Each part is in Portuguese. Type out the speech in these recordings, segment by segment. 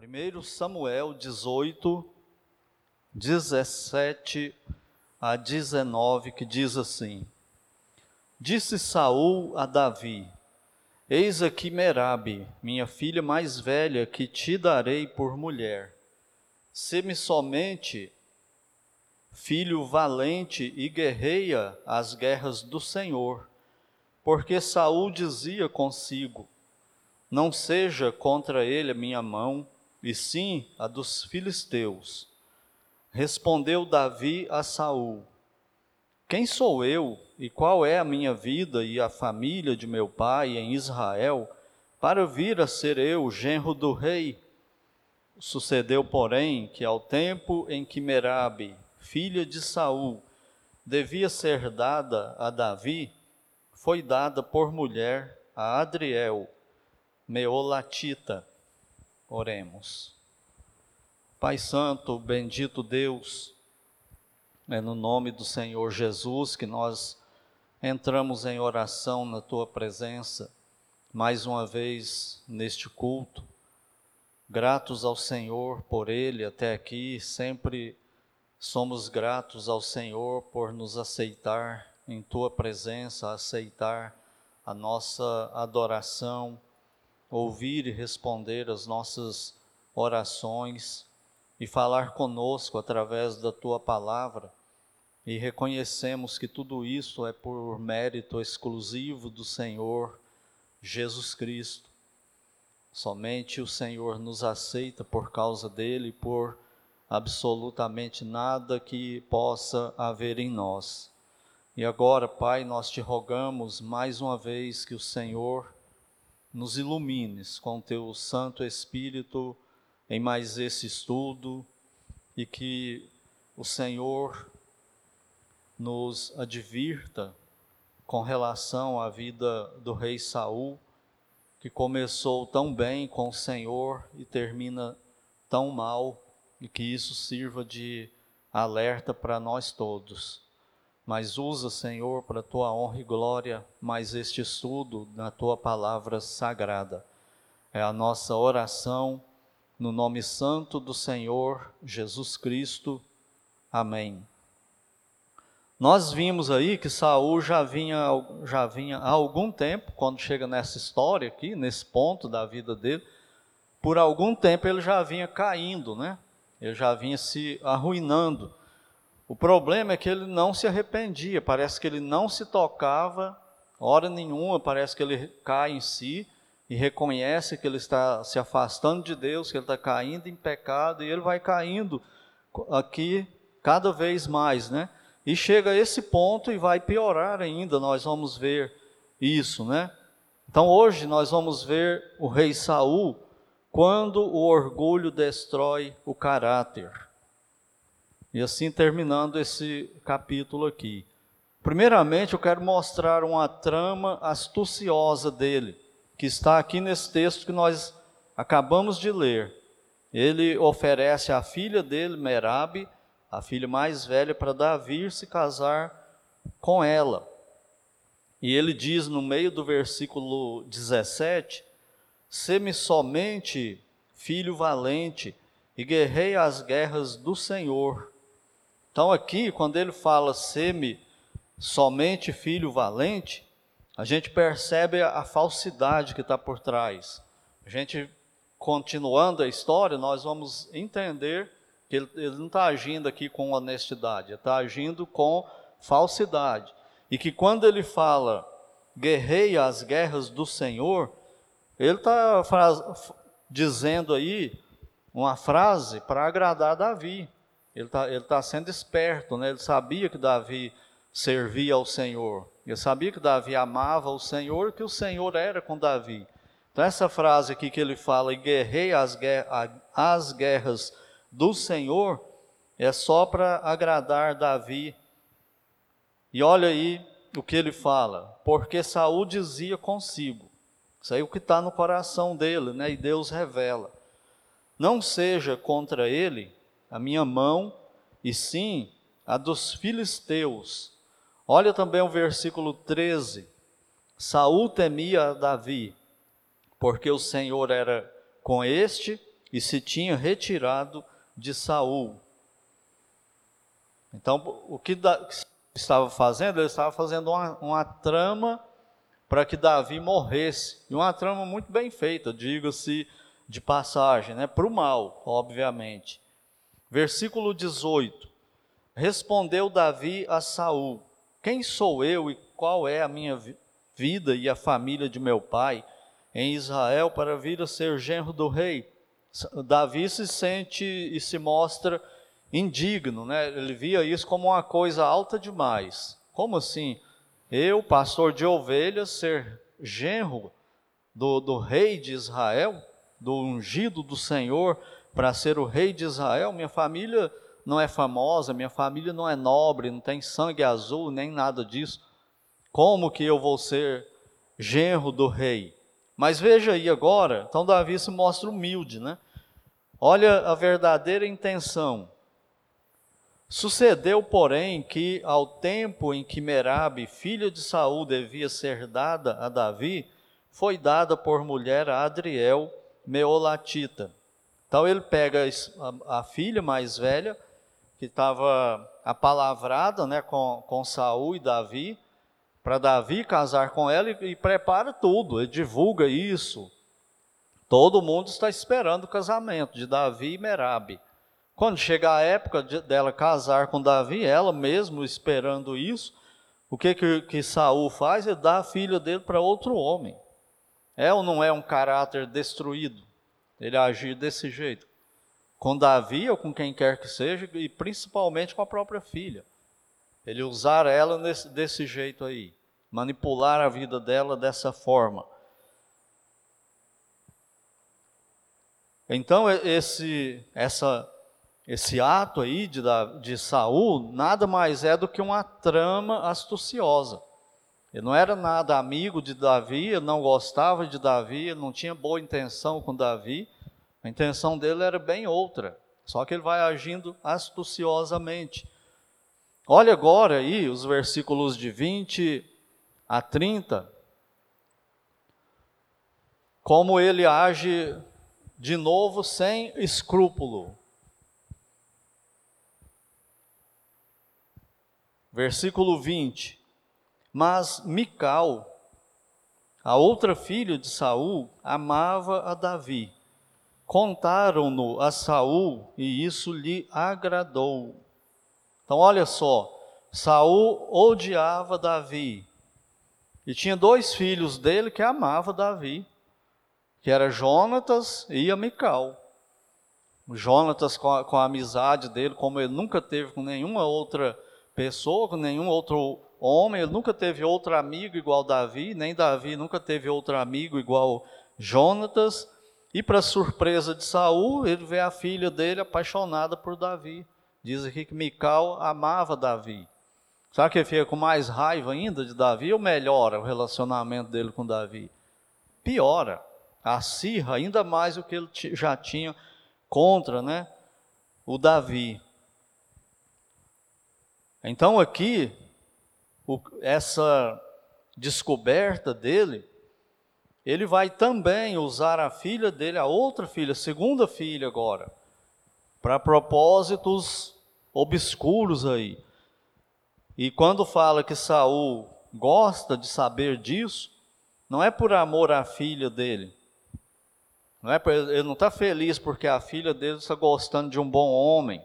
1 Samuel 18, 17 a 19, que diz assim: Disse Saul a Davi: Eis aqui Merabe, minha filha mais velha, que te darei por mulher. Se-me somente filho valente e guerreia as guerras do Senhor. Porque Saul dizia consigo: Não seja contra ele a minha mão, e sim a dos filisteus. Respondeu Davi a Saul: Quem sou eu e qual é a minha vida e a família de meu pai em Israel para vir a ser eu genro do rei? Sucedeu, porém, que ao tempo em que Merabe, filha de Saul, devia ser dada a Davi, foi dada por mulher a Adriel, Meolatita, Oremos. Pai Santo, bendito Deus, é no nome do Senhor Jesus que nós entramos em oração na tua presença, mais uma vez neste culto. Gratos ao Senhor por ele até aqui, sempre somos gratos ao Senhor por nos aceitar em tua presença, aceitar a nossa adoração ouvir e responder as nossas orações e falar conosco através da tua palavra. E reconhecemos que tudo isso é por mérito exclusivo do Senhor Jesus Cristo. Somente o Senhor nos aceita por causa dele, por absolutamente nada que possa haver em nós. E agora, Pai, nós te rogamos mais uma vez que o Senhor nos ilumines com teu Santo Espírito em mais esse estudo e que o Senhor nos advirta com relação à vida do rei Saul, que começou tão bem com o Senhor e termina tão mal, e que isso sirva de alerta para nós todos mas usa, Senhor, para a tua honra e glória, mais este estudo na tua palavra sagrada. É a nossa oração no nome santo do Senhor Jesus Cristo. Amém. Nós vimos aí que Saul já vinha, já vinha há algum tempo, quando chega nessa história aqui, nesse ponto da vida dele, por algum tempo ele já vinha caindo, né? Ele já vinha se arruinando. O problema é que ele não se arrependia, parece que ele não se tocava, hora nenhuma, parece que ele cai em si e reconhece que ele está se afastando de Deus, que ele está caindo em pecado, e ele vai caindo aqui cada vez mais, né? E chega a esse ponto e vai piorar ainda, nós vamos ver isso, né? Então hoje nós vamos ver o rei Saul quando o orgulho destrói o caráter. E assim terminando esse capítulo aqui. Primeiramente, eu quero mostrar uma trama astuciosa dele, que está aqui nesse texto que nós acabamos de ler. Ele oferece a filha dele, Merabe, a filha mais velha, para Davi se casar com ela. E ele diz no meio do versículo 17: Se-me somente filho valente, e guerrei as guerras do Senhor. Então, aqui, quando ele fala semi somente filho valente, a gente percebe a, falsidade que está por trás. A gente, continuando a história, nós vamos entender que ele, ele não está agindo aqui com honestidade, está agindo com falsidade. E que quando ele fala guerreia as guerras do Senhor, ele está dizendo aí uma frase para agradar Davi. Ele está ele tá sendo esperto, né? ele sabia que Davi servia ao Senhor, ele sabia que Davi amava o Senhor e que o Senhor era com Davi. Então, essa frase aqui que ele fala, e guerrei as, as guerras do Senhor, é só para agradar Davi. E olha aí o que ele fala, porque Saul dizia consigo, isso aí é o que está no coração dele, né? E Deus revela. Não seja contra ele a minha mão, e sim a dos filisteus. Olha também o versículo 13. Saul temia Davi, porque o Senhor era com este e se tinha retirado de Saul. Então, o que estava fazendo? Ele estava fazendo uma, uma trama para que Davi morresse. E uma trama muito bem feita, diga-se de passagem, né? para o mal, obviamente. Versículo 18. Respondeu Davi a Saul: Quem sou eu e qual é a minha vida e a família de meu pai em Israel para vir a ser genro do rei? Davi se sente e se mostra indigno, né? Ele via isso como uma coisa alta demais. Como assim? Eu, pastor de ovelhas, ser genro do, do rei de Israel, do ungido do Senhor, para ser o rei de Israel? Minha família não é famosa, minha família não é nobre, não tem sangue azul, nem nada disso. Como que eu vou ser genro do rei? Mas veja aí agora, então Davi se mostra humilde, né? Olha a verdadeira intenção. Sucedeu, porém, que ao tempo em que Merabe, filha de Saul, devia ser dada a Davi, foi dada por mulher a Adriel, meolatita. Então ele pega a, a filha mais velha, que estava apalavrada né, com, com Saul e Davi, para Davi casar com ela e, e prepara tudo, ele divulga isso. Todo mundo está esperando o casamento de Davi e Merabe. Quando chega a época de, dela casar com Davi, ela mesmo esperando isso, o que que, que Saul faz? Ele dá a filha dele para outro homem. É ou não é um caráter destruído? Ele agir desse jeito. Com Davi ou com quem quer que seja, e principalmente com a própria filha. Ele usar ela nesse, desse jeito aí. Manipular a vida dela dessa forma. Então, esse, essa esse ato aí de, de Saul nada mais é do que uma trama astuciosa. Ele não era nada amigo de Davi, ele não gostava de Davi, ele não tinha boa intenção com Davi. A intenção dele era bem outra. Só que ele vai agindo astuciosamente. Olha agora aí os versículos de 20 a 30. Como ele age de novo sem escrúpulo. Versículo 20. Mas Mical, a outra filha de Saul, amava a Davi. Contaram-no a Saul e isso lhe agradou. Então olha só, Saul odiava Davi. E tinha dois filhos dele que amava Davi, que era Jonatas e a Mical. Jonatas com a, com a amizade dele, como ele nunca teve com nenhuma outra pessoa, com nenhum outro homem, ele nunca teve outro amigo igual Davi, nem Davi nunca teve outro amigo igual Jonatas. E para surpresa de Saul, ele vê a filha dele apaixonada por Davi. Diz aqui que Mical amava Davi. Será que ele fica com mais raiva ainda de Davi ou melhora o relacionamento dele com Davi? Piora, acirra ainda mais o que ele já tinha contra né, o Davi. Então aqui, o, essa descoberta dele, ele vai também usar a filha dele, a outra filha, segunda filha agora, para propósitos obscuros aí. E quando fala que Saul gosta de saber disso, não é por amor à filha dele. Não é, ele não está feliz porque a filha dele está gostando de um bom homem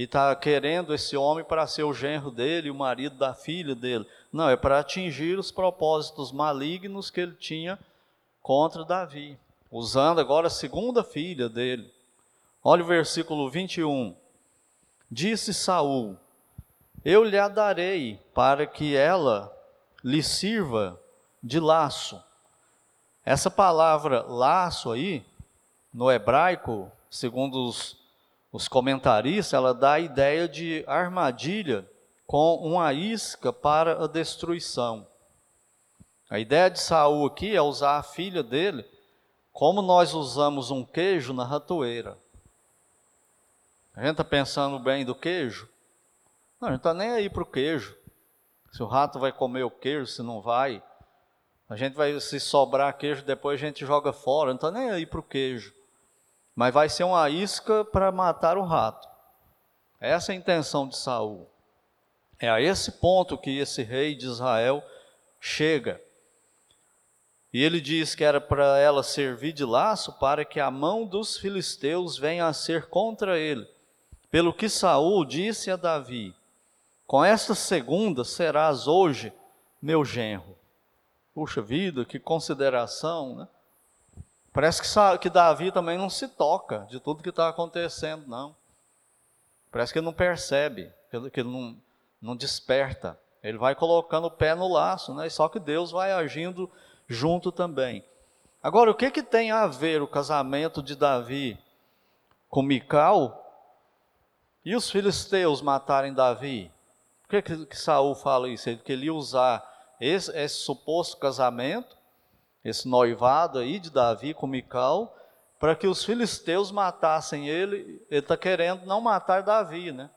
e está querendo esse homem para ser o genro dele, o marido da filha dele. Não, é para atingir os propósitos malignos que ele tinha contra Davi, usando agora a segunda filha dele. Olha o versículo 21. Disse Saul: Eu lhe a darei para que ela lhe sirva de laço. Essa palavra laço aí, no hebraico, segundo os os comentaristas, ela dá a ideia de armadilha com uma isca para a destruição. A ideia de Saul aqui é usar a filha dele como nós usamos um queijo na ratoeira. A gente está pensando bem do queijo? Não, a gente está nem aí para o queijo. Se o rato vai comer o queijo, se não vai. A gente vai, se sobrar queijo, depois a gente joga fora. Não está nem aí para o queijo. Mas vai ser uma isca para matar o rato. Essa é a intenção de Saul. É a esse ponto que esse rei de Israel chega. E ele diz que era para ela servir de laço para que a mão dos filisteus venha a ser contra ele. Pelo que Saul disse a Davi: Com esta segunda serás hoje meu genro. Puxa vida, que consideração, né? Parece que, que Davi também não se toca de tudo que está acontecendo, não. Parece que ele não percebe, que ele não, não desperta. Ele vai colocando o pé no laço, né? Só que Deus vai agindo junto também. Agora, o que, que tem a ver o casamento de Davi com Mical e os filisteus matarem Davi? Por que, que, Saul fala isso? Ele queria usar esse, esse suposto casamento, esse noivado aí de Davi com Mical, para que os filisteus matassem ele. Ele está querendo não matar Davi, né?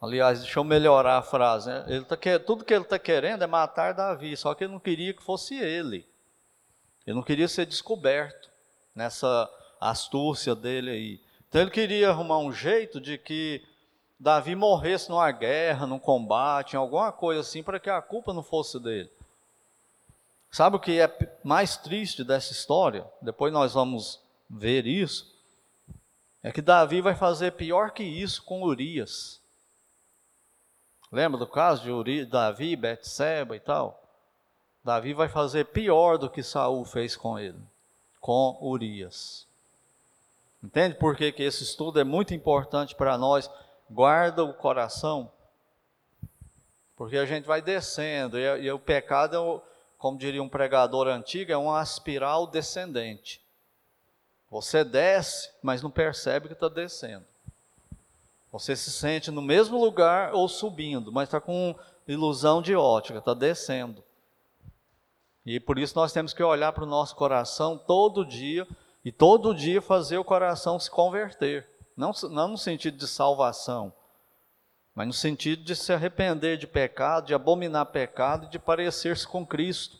Aliás, deixa eu melhorar a frase. Né? Ele tá, tudo que ele está querendo é matar Davi, só que ele não queria que fosse ele. Ele não queria ser descoberto nessa astúcia dele aí. Então ele queria arrumar um jeito de que Davi morresse numa guerra, num combate, em alguma coisa assim, para que a culpa não fosse dele. Sabe o que é mais triste dessa história? Depois nós vamos ver isso. É que Davi vai fazer pior que isso com Urias. Lembra do caso de Uri, Davi, Betseba e tal? Davi vai fazer pior do que Saul fez com ele, com Urias. Entende por que, que esse estudo é muito importante para nós? guarda o coração, porque a gente vai descendo, e, e o pecado, é, como diria um pregador antigo, é uma espiral descendente. Você desce, mas não percebe que está descendo. Você se sente no mesmo lugar ou subindo, mas está com ilusão de ótica, está descendo. E por isso nós temos que olhar para o nosso coração todo dia e todo dia fazer o coração se converter. Não, não no sentido de salvação, mas no sentido de se arrepender de pecado, de abominar pecado e de parecer-se com Cristo.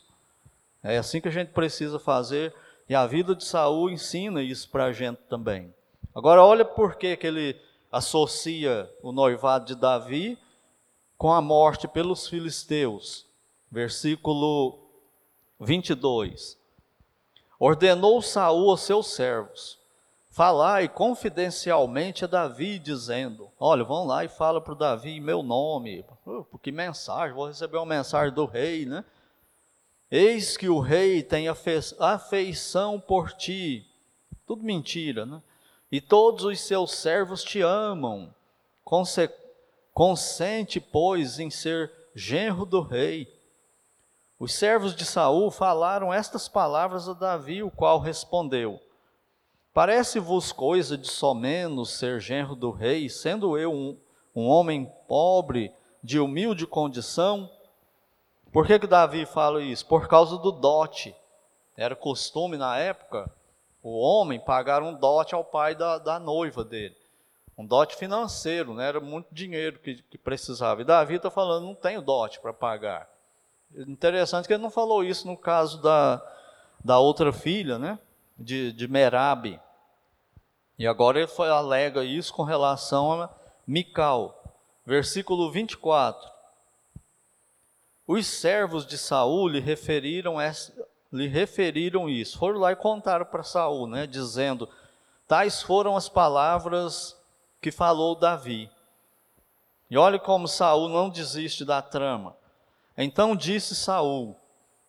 É assim que a gente precisa fazer, e a vida de Saul ensina isso para a gente também. Agora, olha por que, ele associa o noivado de Davi com a morte pelos filisteus. Versículo 22. Ordenou Saul aos seus servos: Falai confidencialmente a Davi, dizendo: Olha, vão lá e fala para o Davi em meu nome. Que mensagem, vou receber uma mensagem do rei, né? Eis que o rei tem afeição por ti. Tudo mentira, né? E todos os seus servos te amam. Conse consente, pois, em ser genro do rei. Os servos de Saul falaram estas palavras a Davi, o qual respondeu: Parece-vos coisa de somenos ser genro do rei, sendo eu um, um homem pobre, de humilde condição? Por que, que Davi fala isso? Por causa do dote. Era costume na época o homem pagar um dote ao pai da, da noiva dele. Um dote financeiro, né? era muito dinheiro que, que precisava. E Davi está falando, não tenho dote para pagar. Interessante que ele não falou isso no caso da, da outra filha, né? De, de Merabe. E agora ele foi, alega isso com relação a Mical. Versículo 24. Os servos de Saul lhe referiram, lhe referiram isso. Foram lá e contaram para Saul, né, dizendo: Tais foram as palavras que falou Davi. E olhe como Saul não desiste da trama. Então disse Saul: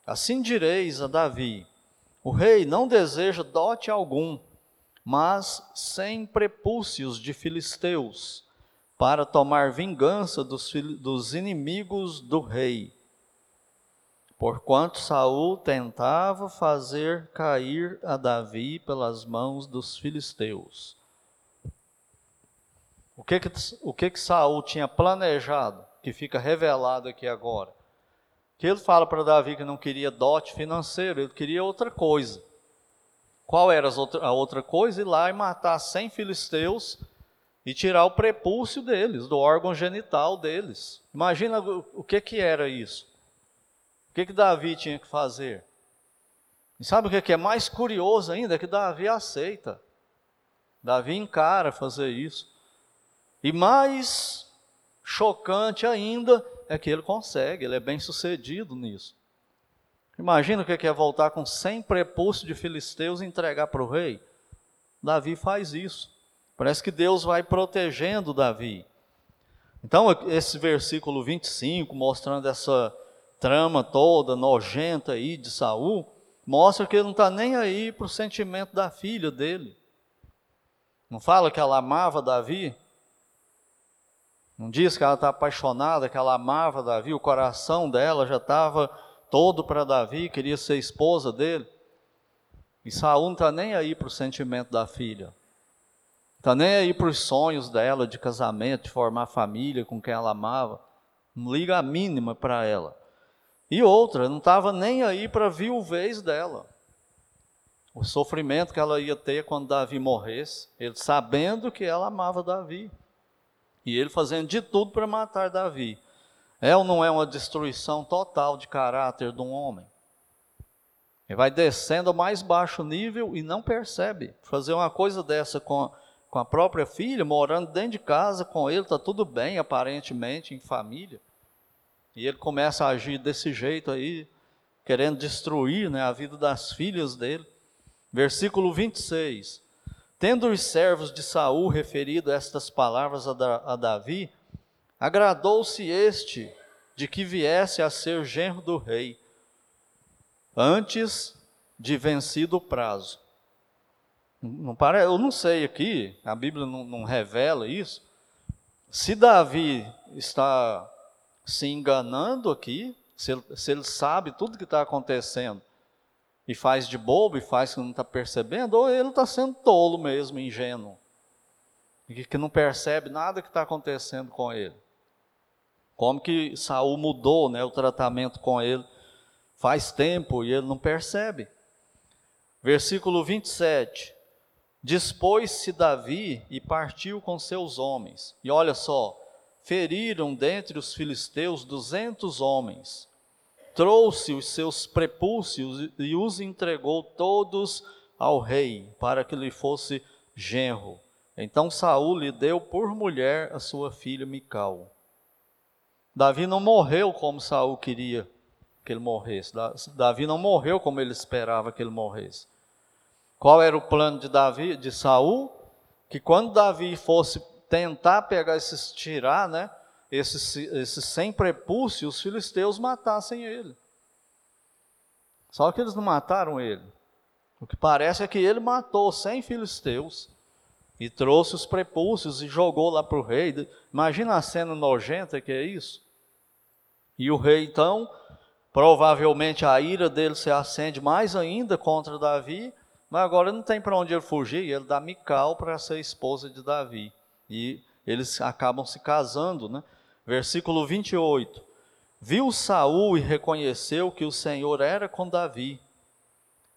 Assim direis a Davi: o rei não deseja dote algum, mas sem prepúcios de filisteus, para tomar vingança dos, dos inimigos do rei. Porquanto Saul tentava fazer cair a Davi pelas mãos dos filisteus. O que que, o que que Saul tinha planejado, que fica revelado aqui agora? Que ele fala para Davi que não queria dote financeiro, ele queria outra coisa. Qual era a outra coisa? Ir lá e matar 100 filisteus e tirar o prepúcio deles, do órgão genital deles. Imagina o que, que era isso. O que, que Davi tinha que fazer? E sabe o que é mais curioso ainda? É que Davi aceita. Davi encara fazer isso. E mais chocante ainda é que ele consegue, ele é bem sucedido nisso. Imagina o que é voltar com 100 prepúcios de filisteus e entregar para o rei. Davi faz isso. Parece que Deus vai protegendo Davi. Então, esse versículo 25, mostrando essa trama toda nojenta aí de Saul, mostra que ele não está nem aí para o sentimento da filha dele. Não fala que ela amava Davi? Não diz que ela está apaixonada, que ela amava Davi, o coração dela já estava todo para Davi, queria ser esposa dele. E Saul não está nem aí para o sentimento da filha. Está nem aí para os sonhos dela de casamento, de formar família com quem ela amava. Não liga a mínima para ela. E outra, não estava nem aí para a viuvez dela. O sofrimento que ela ia ter quando Davi morresse, ele sabendo que ela amava Davi. E ele fazendo de tudo para matar Davi. É ou não é uma destruição total de caráter de um homem? Ele vai descendo ao mais baixo nível e não percebe. Fazer uma coisa dessa com, com a própria filha, morando dentro de casa com ele, está tudo bem, aparentemente, em família. E ele começa a agir desse jeito aí, querendo destruir né, a vida das filhas dele. Versículo 26. Tendo os servos de Saul referido estas palavras a, da, a Davi, agradou-se este de que viesse a ser genro do rei, antes de vencido o prazo. Não eu não sei aqui, a Bíblia não, não revela isso. Se Davi está se enganando aqui, se ele, se ele sabe tudo que está acontecendo e faz de bobo e faz que não está percebendo, ou ele está sendo tolo mesmo, ingênuo, e que não percebe nada que está acontecendo com ele. Como que Saul mudou né, o tratamento com ele faz tempo e ele não percebe. Versículo 27. Dispôs-se Davi e partiu com seus homens. E olha só, feriram dentre os filisteus duzentos homens. Trouxe os seus prepúcios e os entregou todos ao rei, para que lhe fosse genro. Então Saul lhe deu por mulher a sua filha Mical. Davi não morreu como Saul queria que ele morresse. Davi não morreu como ele esperava que ele morresse. Qual era o plano de Davi, de Saul? Que quando Davi fosse tentar pegar esses, tirar, né, esses, esses sem prepúcio, os filisteus matassem ele. Só que eles não mataram ele. O que parece é que ele matou cem filisteus e trouxe os prepúcios e jogou lá para o rei. Imagina a cena nojenta que é isso. E o rei, então, provavelmente a ira dele se acende mais ainda contra Davi, mas agora não tem para onde ele fugir, ele dá Mical para ser esposa de Davi e eles acabam se casando, né? Versículo 28. Viu Saul e reconheceu que o Senhor era com Davi.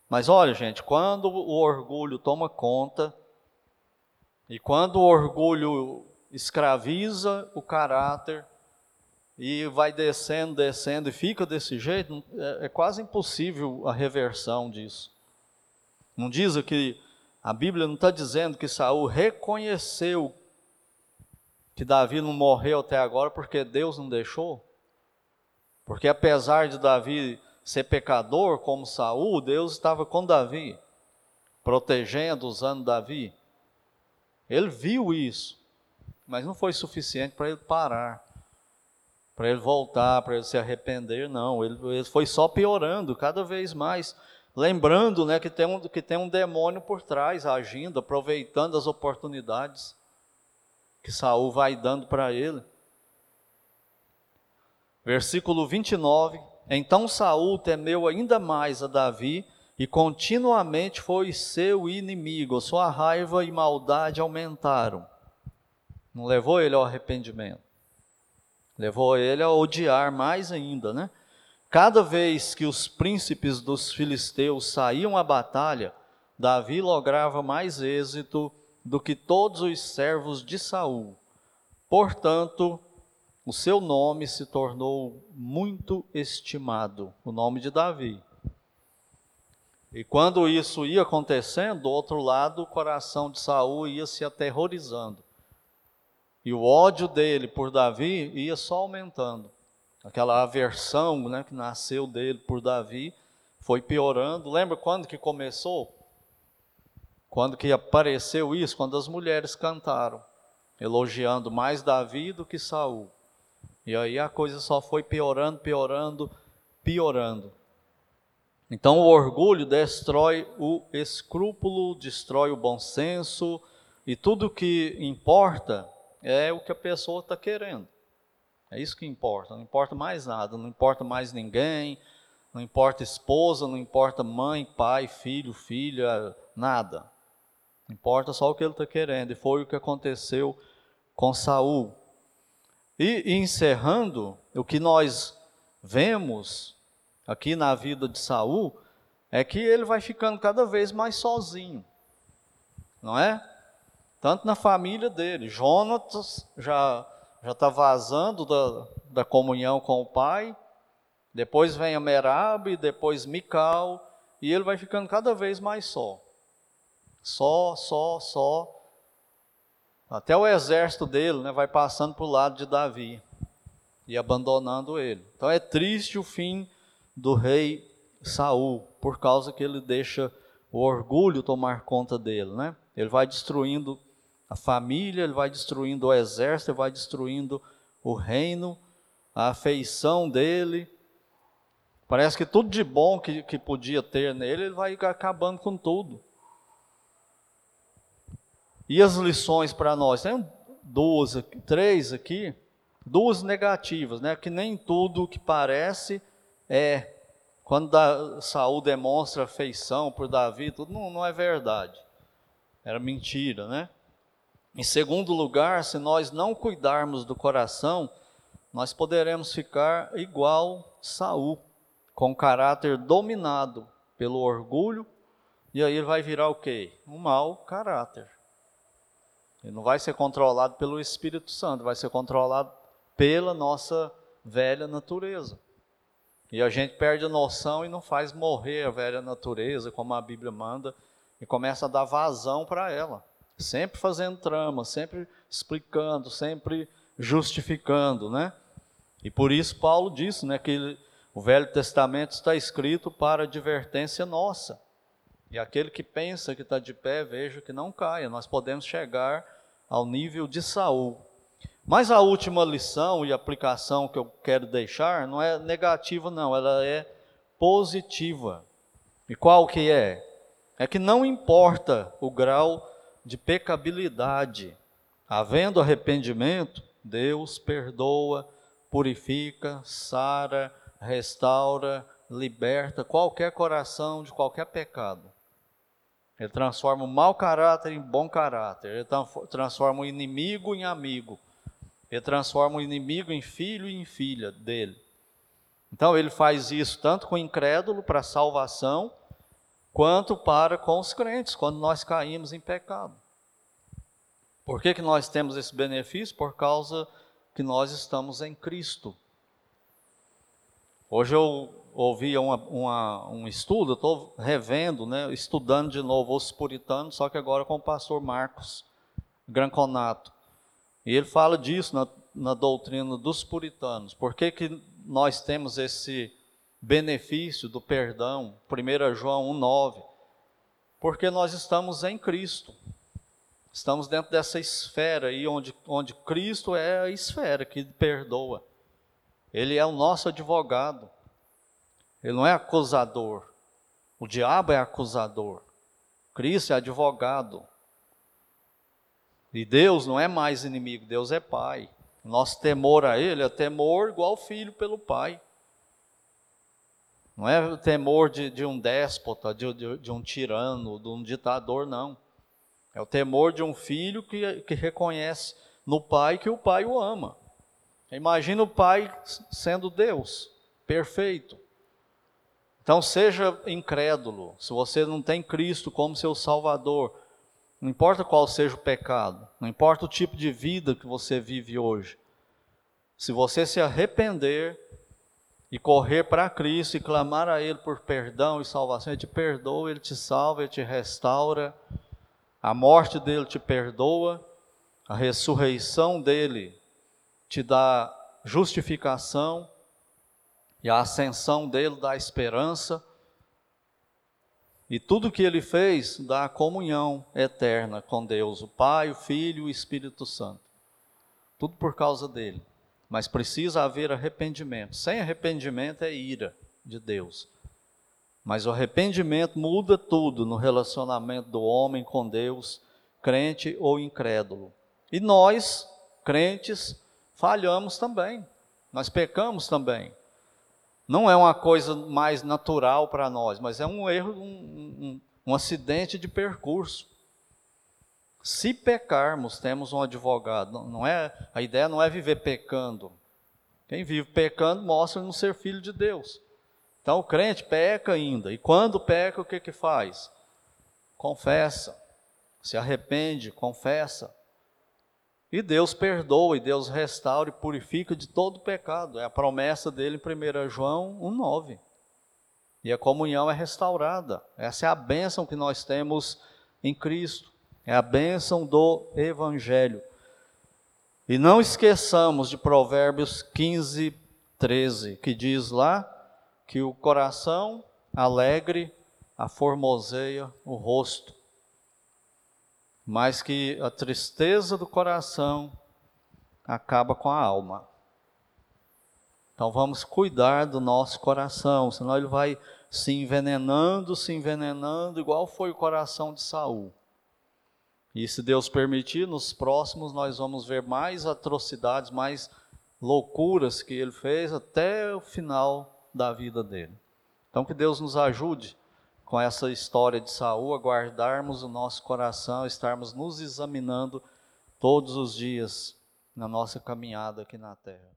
Mas olha, gente, quando o orgulho toma conta e quando o orgulho escraviza o caráter e vai descendo, descendo e fica desse jeito, é, é quase impossível a reversão disso. Não diz aqui, a Bíblia não está dizendo que Saul reconheceu que Davi não morreu até agora porque Deus não deixou? Porque apesar de Davi ser pecador como Saul, Deus estava com Davi, protegendo, usando Davi. Ele viu isso, mas não foi suficiente para ele parar, para ele voltar, para ele se arrepender, não. Ele, ele, foi só piorando cada vez mais, lembrando né, que, tem um, que tem um demônio por trás agindo, aproveitando as oportunidades que Saul vai dando para ele. Versículo 29. Então Saul temeu ainda mais a Davi e continuamente foi seu inimigo. Sua raiva e maldade aumentaram. Não levou ele ao arrependimento. Levou ele a odiar mais ainda, né? Cada vez que os príncipes dos filisteus saíam à batalha, Davi lograva mais êxito do que todos os servos de Saul. Portanto, o seu nome se tornou muito estimado, o nome de Davi. E quando isso ia acontecendo, do outro lado, o coração de Saul ia se aterrorizando. E o ódio dele por Davi ia só aumentando. Aquela aversão né, que nasceu dele por Davi foi piorando. Lembra quando que começou? Quando que apareceu isso? Quando as mulheres cantaram, elogiando mais Davi do que Saul. E aí a coisa só foi piorando, piorando, piorando. Então o orgulho destrói o escrúpulo, destrói o bom senso, e tudo que importa é o que a pessoa está querendo. É isso que importa, não importa mais nada, não importa mais ninguém, não importa esposa, não importa mãe, pai, filho, filha, nada. Importa só o que ele está querendo, e foi o que aconteceu com Saul. E, e encerrando, o que nós vemos aqui na vida de Saul é que ele vai ficando cada vez mais sozinho, não é? tanto na família dele. Jonatas já já está vazando da, da comunhão com o pai. Depois vem a Merab, depois Mical, e ele vai ficando cada vez mais só. Só, só, só. Até o exército dele né, vai passando para o lado de Davi e abandonando ele. Então é triste o fim do rei Saul, por causa que ele deixa o orgulho tomar conta dele, né? Ele vai destruindo a família, ele vai destruindo o exército, ele vai destruindo o reino, a afeição dele. Parece que tudo de bom que, que podia ter nele, ele vai acabando com tudo. E as lições para nós? Tem duas, três aqui, duas negativas, né? Que nem tudo que parece é. Quando Saul demonstra afeição por Davi, tudo não, não é verdade. Era mentira, né? Em segundo lugar, se nós não cuidarmos do coração, nós poderemos ficar igual Saul, com caráter dominado pelo orgulho, e aí ele vai virar o quê? Um mau caráter. Ele não vai ser controlado pelo Espírito Santo, vai ser controlado pela nossa velha natureza. E a gente perde a noção e não faz morrer a velha natureza, como a Bíblia manda, e começa a dar vazão para ela. Sempre fazendo trama, sempre explicando, sempre justificando, né? E por isso Paulo disse, né, que o Velho Testamento está escrito para advertência nossa. E aquele que pensa que está de pé, veja que não caia. Nós podemos chegar ao nível de Saul. Mas a última lição e aplicação que eu quero deixar não é negativa, não, ela é positiva. E qual que é? É que não importa o grau de pecabilidade. Havendo arrependimento, Deus perdoa, purifica, sara, restaura, liberta qualquer coração de qualquer pecado. Ele transforma o mau caráter em bom caráter. Ele transforma o inimigo em amigo. Ele transforma o inimigo em filho e em filha dele. Então ele faz isso tanto com o incrédulo para salvação, quanto para com os crentes, quando nós caímos em pecado. Por que, que nós temos esse benefício? Por causa que nós estamos em Cristo. Hoje eu ouvi uma, uma, um estudo, estou revendo, né, estudando de novo os puritanos, só que agora com o pastor Marcos Granconato. E ele fala disso na, na doutrina dos puritanos. Por que, que nós temos esse benefício do perdão, 1 João 1,9, porque nós estamos em Cristo. Estamos dentro dessa esfera aí, onde, onde Cristo é a esfera que perdoa. Ele é o nosso advogado. Ele não é acusador. O diabo é acusador. Cristo é advogado. E Deus não é mais inimigo, Deus é Pai. Nosso temor a Ele é temor igual filho pelo Pai. Não é o temor de, de um déspota, de, de, de, um tirano, de um ditador, não. É o temor de um filho que, que reconhece no pai que o pai o ama. Imagina o pai sendo Deus, perfeito. Então seja incrédulo, se você não tem Cristo como seu Salvador, não importa qual seja o pecado, não importa o tipo de vida que você vive hoje, se você se arrepender, e correr para Cristo e clamar a Ele por perdão e salvação, Ele te perdoa, Ele te salva, Ele te restaura, a morte dele te perdoa, a ressurreição dele te dá justificação e a ascensão dele dá esperança. E tudo que ele fez dá comunhão eterna com Deus, o Pai, o Filho e o Espírito Santo. Tudo por causa dele. Mas precisa haver arrependimento. Sem arrependimento é ira de Deus. Mas o arrependimento muda tudo no relacionamento do homem com Deus, crente ou incrédulo. E nós, crentes, falhamos também. Nós pecamos também. Não é uma coisa mais natural para nós, mas é um erro, um, um, um acidente de percurso. Se pecarmos, temos um advogado. Não, é, a ideia não é viver pecando. Quem vive pecando mostra não ser filho de Deus. Então o crente peca ainda. E quando peca, o que que faz? Confessa. Se arrepende, confessa. E Deus perdoa, e Deus restaura e purifica de todo pecado. É a promessa dele em 1 João 1,9. E a comunhão é restaurada. Essa é a bênção que nós temos em Cristo. É a bênção do Evangelho. E não esqueçamos de Provérbios 15, 13, que diz lá que o coração alegre aformoseia o rosto, mas que a tristeza do coração acaba com a alma. Então vamos cuidar do nosso coração, senão ele vai se envenenando, se envenenando, igual foi o coração de Saul. E se Deus permitir, nos próximos nós vamos ver mais atrocidades, mais loucuras que ele fez até o final da vida dele. Então que Deus nos ajude com essa história de Saul a guardarmos o nosso coração, estarmos nos examinando todos os dias na nossa caminhada aqui na terra.